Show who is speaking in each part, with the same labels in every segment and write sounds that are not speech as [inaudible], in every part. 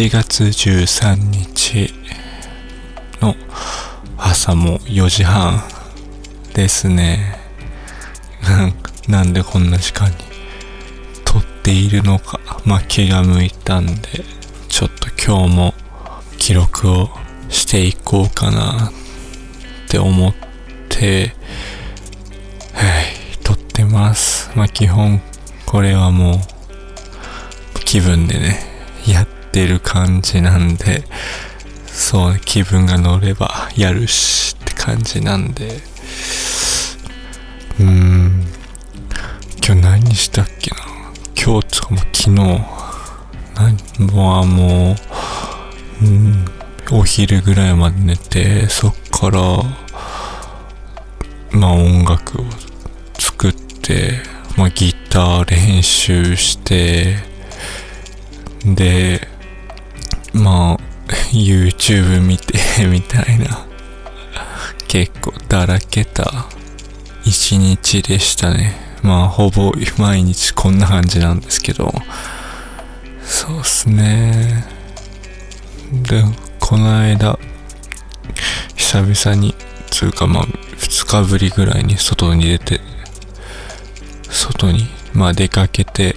Speaker 1: 7月13日の朝も4時半ですね。なんでこんな時間に撮っているのか、まあ、気が向いたんで、ちょっと今日も記録をしていこうかなって思って、はい、撮ってます。まあ、基本これはもう気分でね、やってる感じなんで、そう、気分が乗ればやるしって感じなんで、うーん、今日何したっけな？今日とかも昨日、何？もう、もう、うん、お昼ぐらいまで寝て、そっから、まあ音楽を作って、まあギター練習して、で、まあ YouTube 見て [laughs] みたいな、結構だらけた一日でしたね。まあ、ほぼ毎日こんな感じなんですけど、そうっすね。で、この間、久々に、つうかまあ、二日ぶりぐらいに外に出て、外に、まあ出かけて、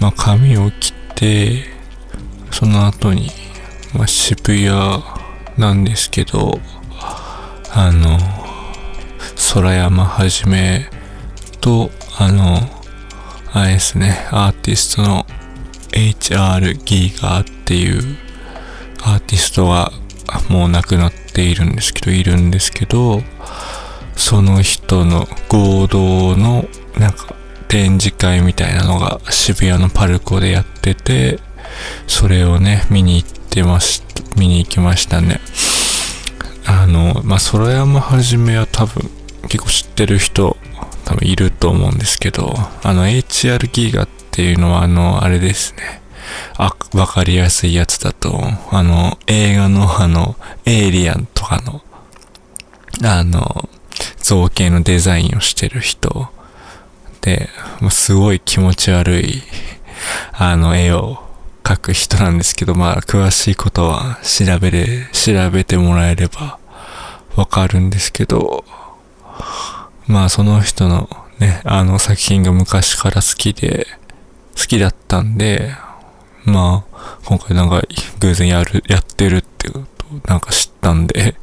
Speaker 1: まあ髪を切って、その後に、まあ渋谷なんですけど、あの、空山はじめと、あの、あれですね、アーティストの HR ギーガーっていうアーティストがもう亡くなっているんですけど、いるんですけど、その人の合同のなんか展示会みたいなのが渋谷のパルコでやってて、それをね、見に行ってまし、見に行きましたね。あの、まあ、空山はじめは多分結構知ってる人多分いると思うんですけど、あの HR ギガっていうのはあの、あれですね。あ、わかりやすいやつだと、あの、映画のあの、エイリアンとかの、あの、造形のデザインをしてる人で、もうすごい気持ち悪い、あの、絵を描く人なんですけど、まあ、詳しいことは調べれ、調べてもらえればわかるんですけど、まあその人のね、あの作品が昔から好きで、好きだったんで、まあ今回なんか偶然やる、やってるってことなんか知ったんで、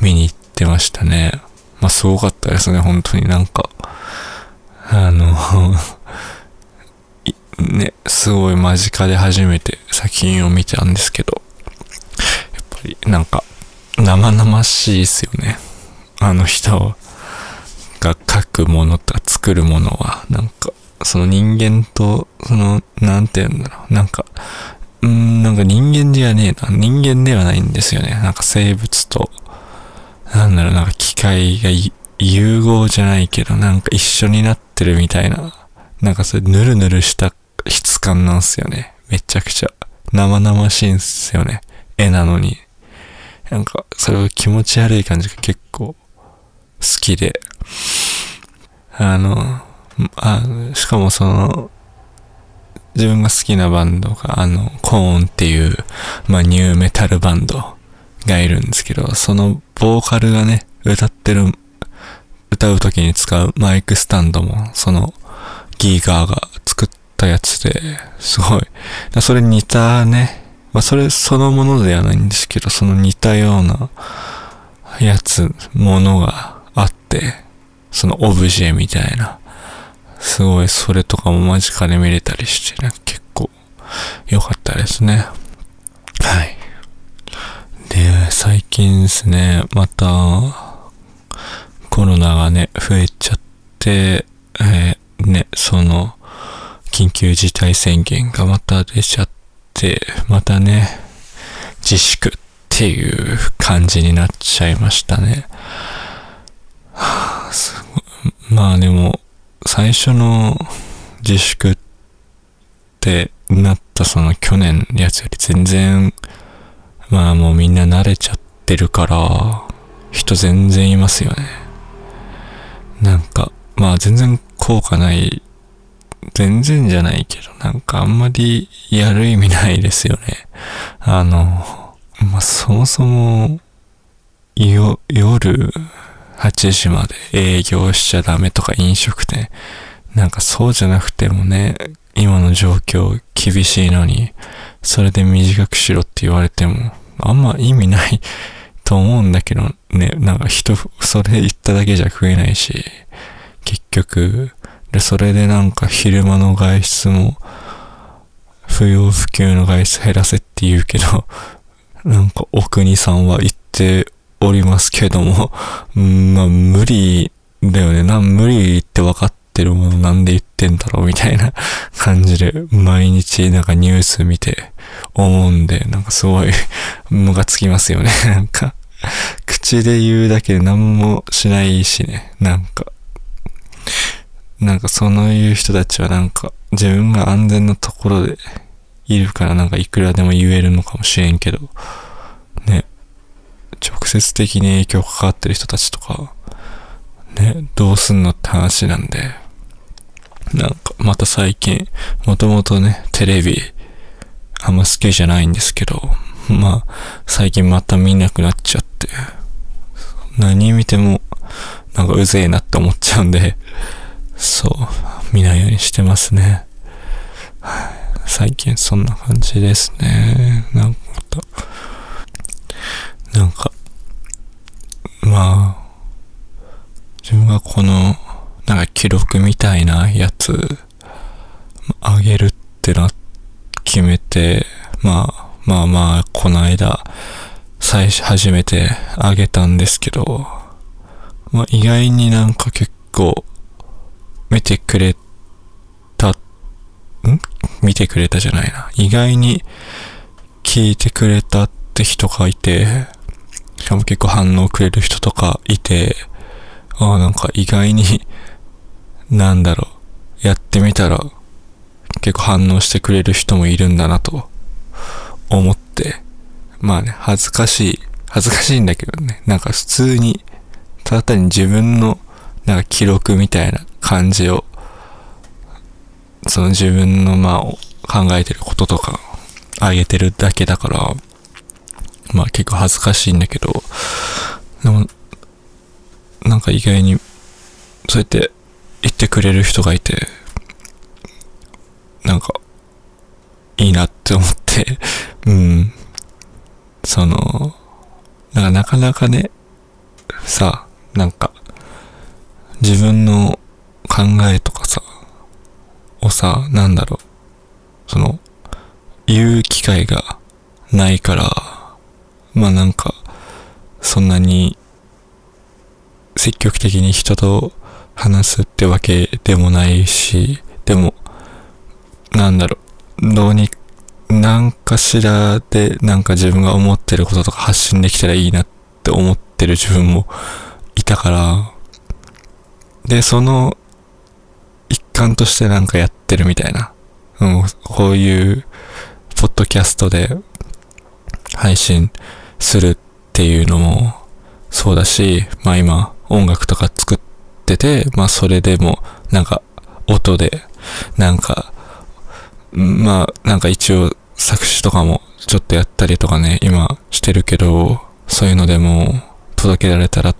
Speaker 1: 見に行ってましたね。まあすごかったですね、本当になんか。あの [laughs] ね、すごい間近で初めて作品を見たんですけど、やっぱりなんか生々しいですよね。あの人が書くものとか作るものは、なんか、その人間と、その、なんて言うんだろう、なんか、うん、なんか人間じゃねえな。人間ではないんですよね。なんか生物と、なんだろう、なんか機械がい融合じゃないけど、なんか一緒になってるみたいな、なんかそれぬるぬるした質感なんすよね。めちゃくちゃ。生々しいんすよね。絵なのに。なんか、それが気持ち悪い感じが結構好きで。あの、あしかもその、自分が好きなバンドが、あの、コーンっていう、まあ、ニューメタルバンドがいるんですけど、そのボーカルがね、歌ってる、歌う時に使うマイクスタンドも、その、ギーガーが作ったやつで、すごい。それ似たね、まあ、それそのものではないんですけど、その似たようなやつ、ものがあって、そのオブジェみたいな。すごい、それとかも間近で見れたりしてね、結構良かったですね。はい。で、最近ですね、また、コロナがね、増えちゃって、えー、ね、その、緊急事態宣言がまた出ちゃって、またね、自粛っていう感じになっちゃいましたね。はあ、すごい。まあでも、最初の自粛ってなったその去年のやつより全然、まあもうみんな慣れちゃってるから、人全然いますよね。なんか、まあ全然効果ない全然じゃないけど、なんかあんまりやる意味ないですよね。あの、まあ、そもそも、よ、夜8時まで営業しちゃダメとか飲食店。なんかそうじゃなくてもね、今の状況厳しいのに、それで短くしろって言われても、あんま意味ないと思うんだけどね、なんか人、それ言っただけじゃ食えないし、結局、で、それでなんか昼間の外出も、不要不急の外出減らせって言うけど、なんかお国さんは言っておりますけども、んまあ無理だよね。な、無理って分かってるものなんで言ってんだろうみたいな感じで、毎日なんかニュース見て思うんで、なんかすごい [laughs] ムがつきますよね。なんか、[laughs] 口で言うだけで何もしないしね。なんか、なんかそのいう人たちはなんか自分が安全なところでいるからなんかいくらでも言えるのかもしれんけど、ね、直接的に影響かかってる人たちとか、ね、どうすんのって話なんで、なんかまた最近、もともとね、テレビ、あんま好きじゃないんですけど、[laughs] まあ、最近また見なくなっちゃって、何見ても、なんかうぜえなって思っちゃうんで、そう、見ないようにしてますね。最近そんな感じですね。なんかまた、なんか、まあ、自分がこの、なんか記録みたいなやつ、あげるってな、決めて、まあ、まあまあ、この間、最初初めてあげたんですけど、まあ意外になんか結構、見てくれた、ん？見てくれたじゃないな。意外に聞いてくれたって人がいて、しかも結構反応くれる人とかいて、ああ、なんか意外に、なんだろう、やってみたら、結構反応してくれる人もいるんだなと思って、まあね、恥ずかしい、恥ずかしいんだけどね、なんか普通に、ただ単に自分の、なんか記録みたいな感じを、その自分のまあ考えてることとかあげてるだけだから、まあ結構恥ずかしいんだけど、でも、なんか意外に、そうやって言ってくれる人がいて、なんか、いいなって思って、うん。その、なんかなかなかね、さ、なんか、自分の考えとかさ、をさ、なんだろう、その、言う機会がないから、まあなんか、そんなに、積極的に人と話すってわけでもないし、でも、なんだろう、どうに、なんかしらで、なんか自分が思ってることとか発信できたらいいなって思ってる自分もいたから、で、その一環としてなんかやってるみたいな。うん、こういう、ポッドキャストで配信するっていうのもそうだし、まあ今音楽とか作ってて、まあそれでもなんか音で、なんか、まあなんか一応作詞とかもちょっとやったりとかね、今してるけど、そういうのでも届けられたら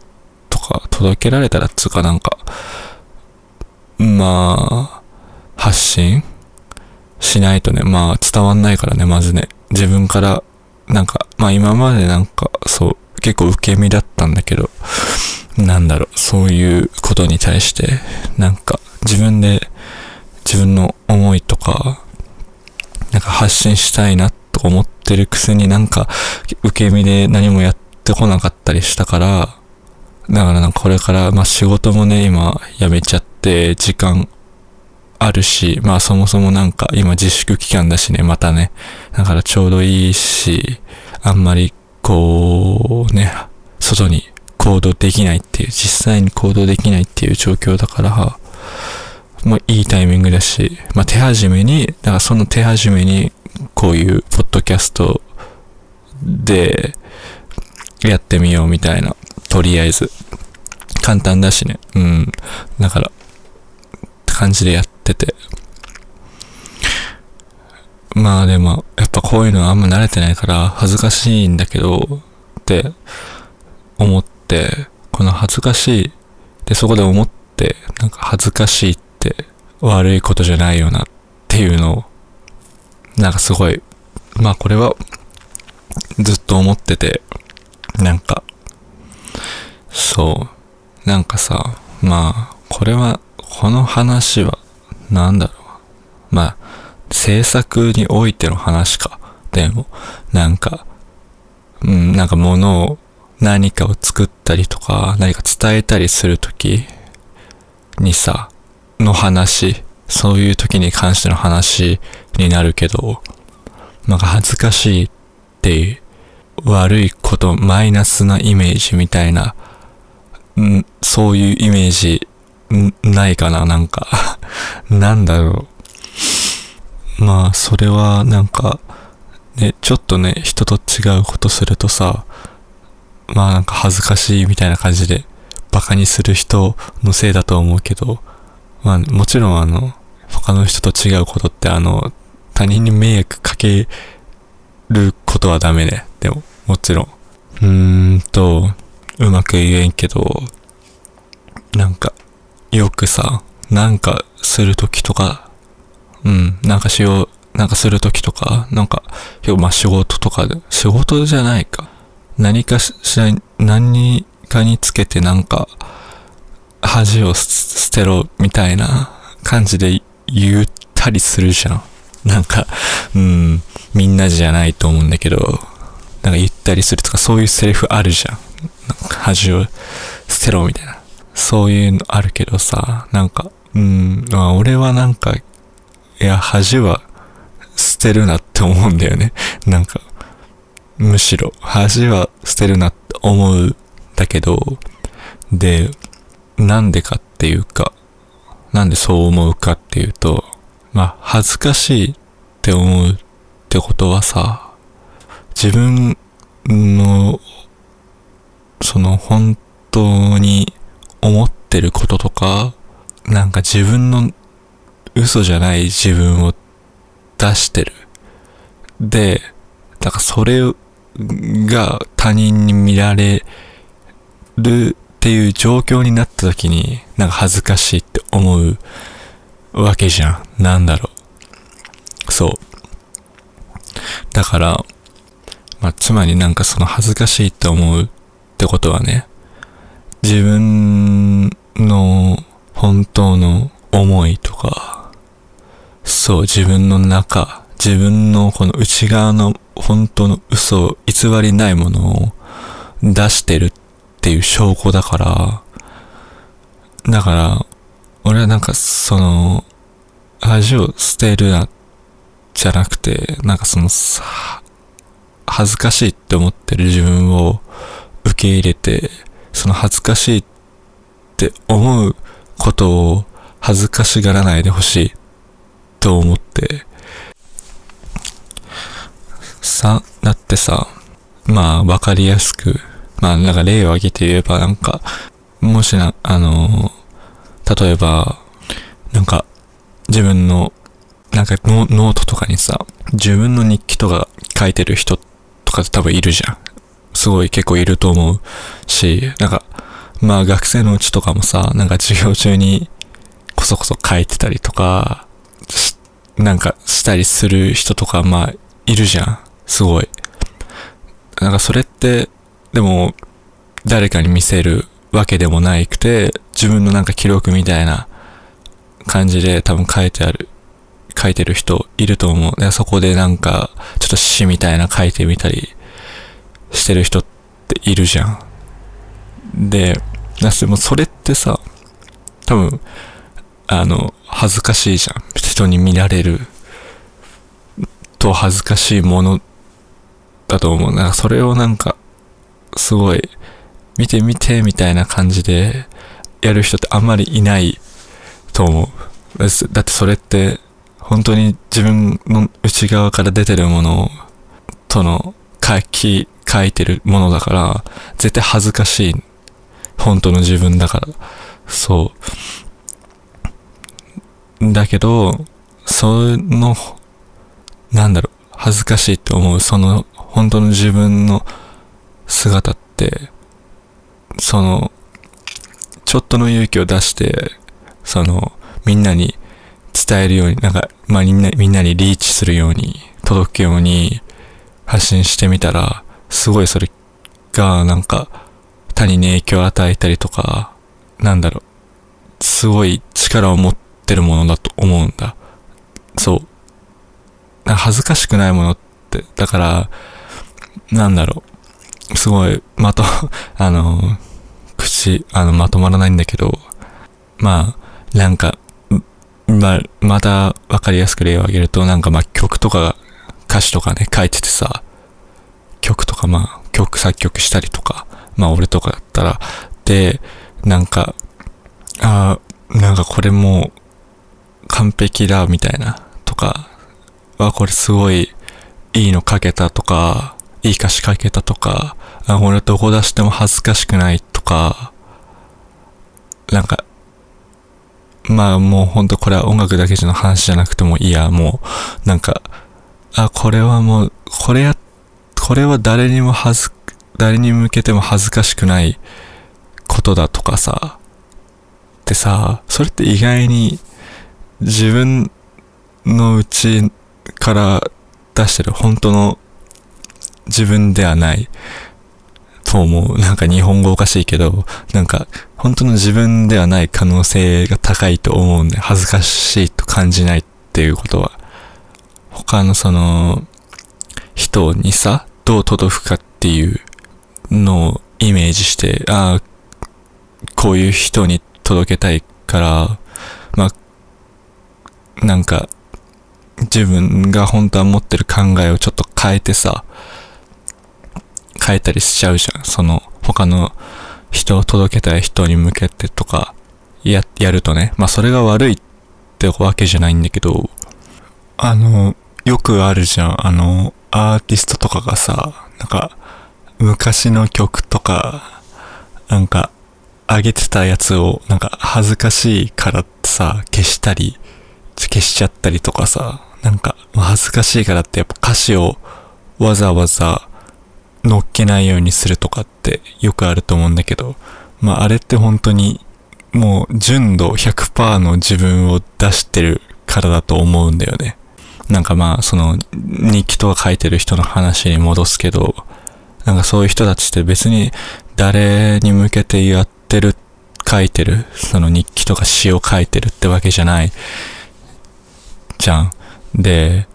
Speaker 1: とか、届けられたらっつうかなんか、まあ、発信しないとね、まあ伝わんないからね、まずね。自分から、なんか、まあ今までなんか、そう、結構受け身だったんだけど、なんだろう、そういうことに対して、なんか自分で自分の思いとか、なんか発信したいなと思ってるくせになんか受け身で何もやってこなかったりしたから、だからなんかこれから、まあ仕事もね、今辞めちゃって時間あるし、まあそもそもなんか今自粛期間だしね、またね。だからちょうどいいし、あんまりこうね、外に行動できないっていう、実際に行動できないっていう状況だから、まあいいタイミングだし、まあ手始めに、だからその手始めにこういうポッドキャストでやってみようみたいな、とりあえず。簡単だしね。うん。だから、感じでやってて。まあでも、やっぱこういうのはあんま慣れてないから恥ずかしいんだけど、って思って、この恥ずかしいでそこで思って、なんか恥ずかしいって悪いことじゃないよなっていうのを、なんかすごい、まあこれはずっと思ってて、なんか、そう、なんかさ、まあ、これは、この話は、なんだろう。まあ、制作においての話か。でも、なんか、うん、なんか物を、何かを作ったりとか、何か伝えたりするときにさ、の話、そういう時に関しての話になるけど、なんか恥ずかしいっていう、悪いこと、マイナスなイメージみたいな、んそういうイメージ、ないかななんか、[laughs] なんだろう。まあ、それはなんか、ね、ちょっとね、人と違うことするとさ、まあなんか恥ずかしいみたいな感じで、バカにする人のせいだと思うけど、まあもちろんあの、他の人と違うことってあの、他人に迷惑かけることはダメね。でも、もちろん。うーんと、うまく言えんけど、なんか、よくさ、なんかするときとか、うん、なんかしよう、なんかするときとか、なんか、今日まあ仕事とかで、仕事じゃないか。何かしら、何かにつけてなんか、恥を捨てろみたいな感じで言ったりするじゃん。なんか、うん、みんなじゃないと思うんだけど、なんか言ったりするとかそういうセリフあるじゃん。なんか恥を捨てろみたいな。そういうのあるけどさ、なんか、うん、まあ俺はなんか、いや、恥は捨てるなって思うんだよね。なんか、むしろ、恥は捨てるなって思うんだけど、で、なんでかっていうか、なんでそう思うかっていうと、まあ、恥ずかしいって思うってことはさ、自分の、その本当に思ってることとか、なんか自分の嘘じゃない自分を出してる。で、だからそれが他人に見られるっていう状況になった時に、なんか恥ずかしいって思うわけじゃん。なんだろう。そう。だから、まあ、つまりなんかその恥ずかしいって思うってことはね、自分の本当の思いとか、そう、自分の中、自分のこの内側の本当の嘘、偽りないものを出してるっっていう証拠だから、だから、俺はなんかその、恥を捨てるな、じゃなくて、なんかその、恥ずかしいって思ってる自分を受け入れて、その恥ずかしいって思うことを恥ずかしがらないでほしいと思って、さ、だってさ、まあわかりやすく、まあなんか例を挙げて言えばなんか、もしな、あの、例えば、なんか自分の、なんかノノートとかにさ、自分の日記とか書いてる人とか多分いるじゃん。すごい結構いると思うし、なんか、まあ学生のうちとかもさ、なんか授業中にこそこそ書いてたりとか、なんかしたりする人とか、まあ、いるじゃん。すごい。なんかそれって、でも、誰かに見せるわけでもないくて、自分のなんか記録みたいな感じで多分書いてある、書いてる人いると思う。でそこでなんか、ちょっと詩みたいな書いてみたりしてる人っているじゃん。で、だしもそれってさ、多分、あの、恥ずかしいじゃん。人に見られると恥ずかしいものだと思う。なんかそれをなんか、すごい、見て見てみたいな感じでやる人ってあんまりいないと思う。だってそれって、本当に自分の内側から出てるものとの書き、書いてるものだから、絶対恥ずかしい。本当の自分だから。そう。だけど、その、なんだろう、恥ずかしいって思う、その、本当の自分の姿って、その、ちょっとの勇気を出して、その、みんなに伝えるように、なんか、まあ、みんな、みんなにリーチするように、届くように発信してみたら、すごいそれが、なんか、他に影響を与えたりとか、なんだろう、すごい力を持ってるものだと思うんだ。そう。恥ずかしくないものって、だから、なんだろう、すごい、まと、[laughs] あの、口、あの、まとまらないんだけど、まあ、なんか、まあ、またわかりやすく例を挙げると、なんかまあ曲とか、歌詞とかね、書いててさ、曲とかまあ、曲作曲したりとか、まあ俺とかだったら、で、なんか、ああ、なんかこれもう完璧だみたいなとか、あ、これすごいいいの書けたとか、いい歌詞書けたとか、あ、これどこ出しても恥ずかしくないとか、なんか、まあもうほんとこれは音楽だけじゃの話じゃなくてもいいや、もう、なんか、あ、これはもう、これや、これは誰にも恥ず、誰に向けても恥ずかしくないことだとかさ、ってさ、それって意外に自分のうちから出してる本当の自分ではない。と思う。なんか日本語おかしいけど、なんか本当の自分ではない可能性が高いと思うんで、恥ずかしいと感じないっていうことは、他のその、人にさ、どう届くかっていうのをイメージして、ああ、こういう人に届けたいから、まあ、なんか、自分が本当は持ってる考えをちょっと変えてさ、変えたりしちゃうじゃん。その、他の人を届けたい人に向けてとか、や、やるとね。まあそれが悪いってわけじゃないんだけど、あの、よくあるじゃん。あの、アーティストとかがさ、なんか、昔の曲とか、なんか、上げてたやつを、なんか、恥ずかしいからってさ、消したり、消しちゃったりとかさ、なんか、恥ずかしいからってやっぱ歌詞をわざわざ乗っけないようにするとかってよくあると思うんだけど、まああれって本当にもう純度100%の自分を出してるからだと思うんだよね。なんかまあその日記とか書いてる人の話に戻すけど、なんかそういう人たちって別に誰に向けてやってる、書いてる、その日記とか詩を書いてるってわけじゃない、じゃん。で、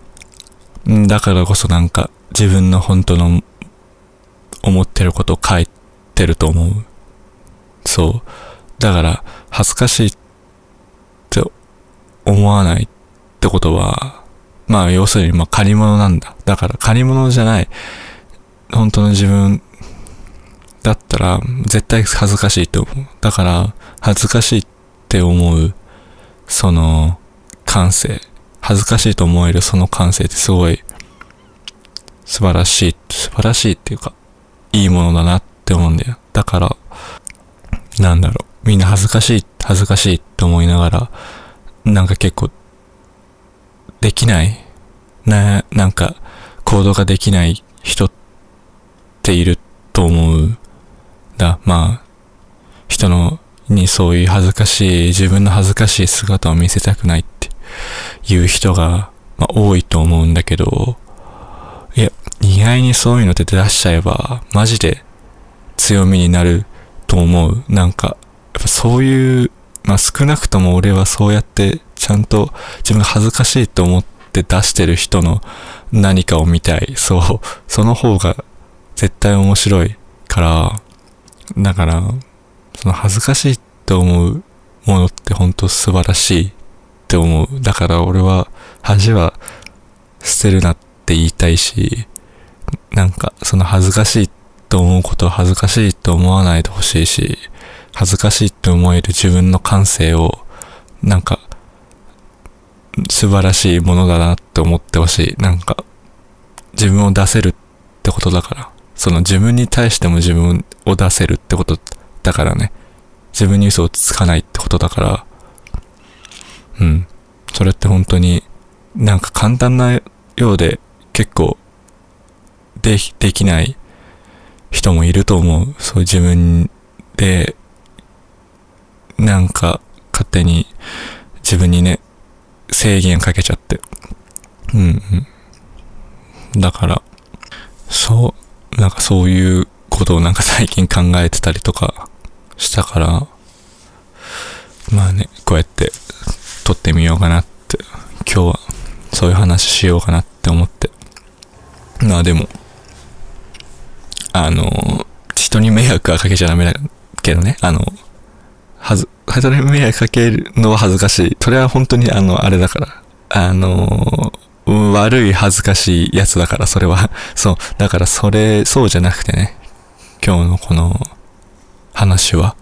Speaker 1: だからこそなんか自分の本当の思ってることを書いてると思う。そう。だから恥ずかしいって思わないってことは、まあ要するにまあ借り物なんだ。だから借り物じゃない。本当の自分だったら絶対恥ずかしいと思う。だから恥ずかしいって思うその感性。恥ずかしいと思えるその感性ってすごい素晴らしい、素晴らしいっていうか、いいものだなって思うんだよ。だから、なんだろう、みんな恥ずかしい、恥ずかしいって思いながら、なんか結構、できないな、なんか、行動ができない人っていると思う。だ、まあ、人の、にそういう恥ずかしい、自分の恥ずかしい姿を見せたくないっていう人が、まあ、多いと思うんだけど、意外にそういうのって出しちゃえば、マジで強みになると思う。なんか、やっぱそういう、まあ、少なくとも俺はそうやってちゃんと自分が恥ずかしいと思って出してる人の何かを見たい。そう。その方が絶対面白いから、だから、その恥ずかしいと思うものって本当素晴らしいって思う。だから俺は恥は捨てるなって言いたいし、なんかその恥ずかしいと思うことを恥ずかしいと思わないでほしいし、恥ずかしいって思える自分の感性を、なんか、素晴らしいものだなって思ってほしい。なんか、自分を出せるってことだから。その自分に対しても自分を出せるってことだからね。自分に嘘をつかないってことだから、うん。それって本当に、なんか簡単なようで結構で、できない人もいると思う。そう自分で、なんか勝手に自分にね、制限かけちゃって。うんうん。だから、そう、なんかそういうことをなんか最近考えてたりとかしたから、まあね、こうやって撮ってみようかなって、今日はそういう話しようかなって思って。まあでも、あの、人に迷惑はかけちゃダメだけどね、あの、はず、人に迷惑かけるのは恥ずかしい。それは本当にあの、あれだから。あの、悪い恥ずかしいやつだから、それは。[laughs] そう。だからそれ、そうじゃなくてね、今日のこの話は、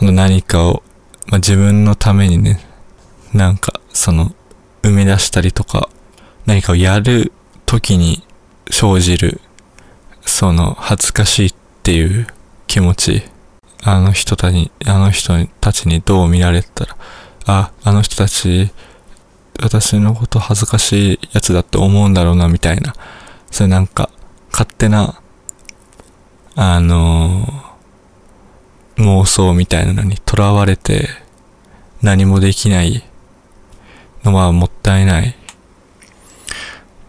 Speaker 1: 何かを、まあ、自分のためにね、なんか、その、生み出したりとか、何かをやる時に生じるその恥ずかしいっていう気持ち、あの人たちに、あの人たちにどう見られたら、あ、あの人たち、私のこと恥ずかしいやつだって思うんだろうな、みたいな。それなんか、勝手な、あのー、妄想みたいなのに囚われて、何もできないのはもったいない。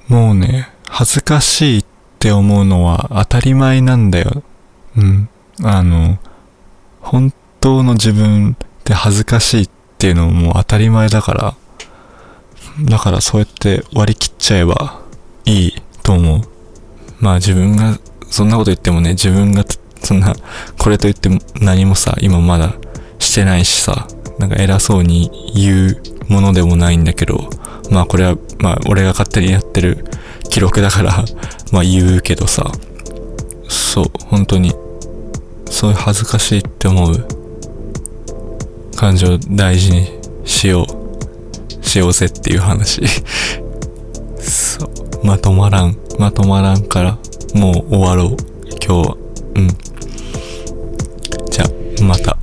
Speaker 1: もうね、恥ずかしいって思うのは当たり前なんだよ。うん。あの、本当の自分って恥ずかしいっていうのも当たり前だから、だからそうやって割り切っちゃえばいいと思う。まあ自分が、そんなこと言ってもね、自分がそんな、これと言っても何もさ、今まだしてないしさ、なんか偉そうに言うものでもないんだけど、まあこれは、まあ俺が勝手にやってる記録だからまあ言うけどさ、そう、本当に、そういう恥ずかしいって思う感情大事にしよう、しようぜっていう話。そう、まとまらん、まとまらんから、もう終わろう、今日は。うん。じゃ、また。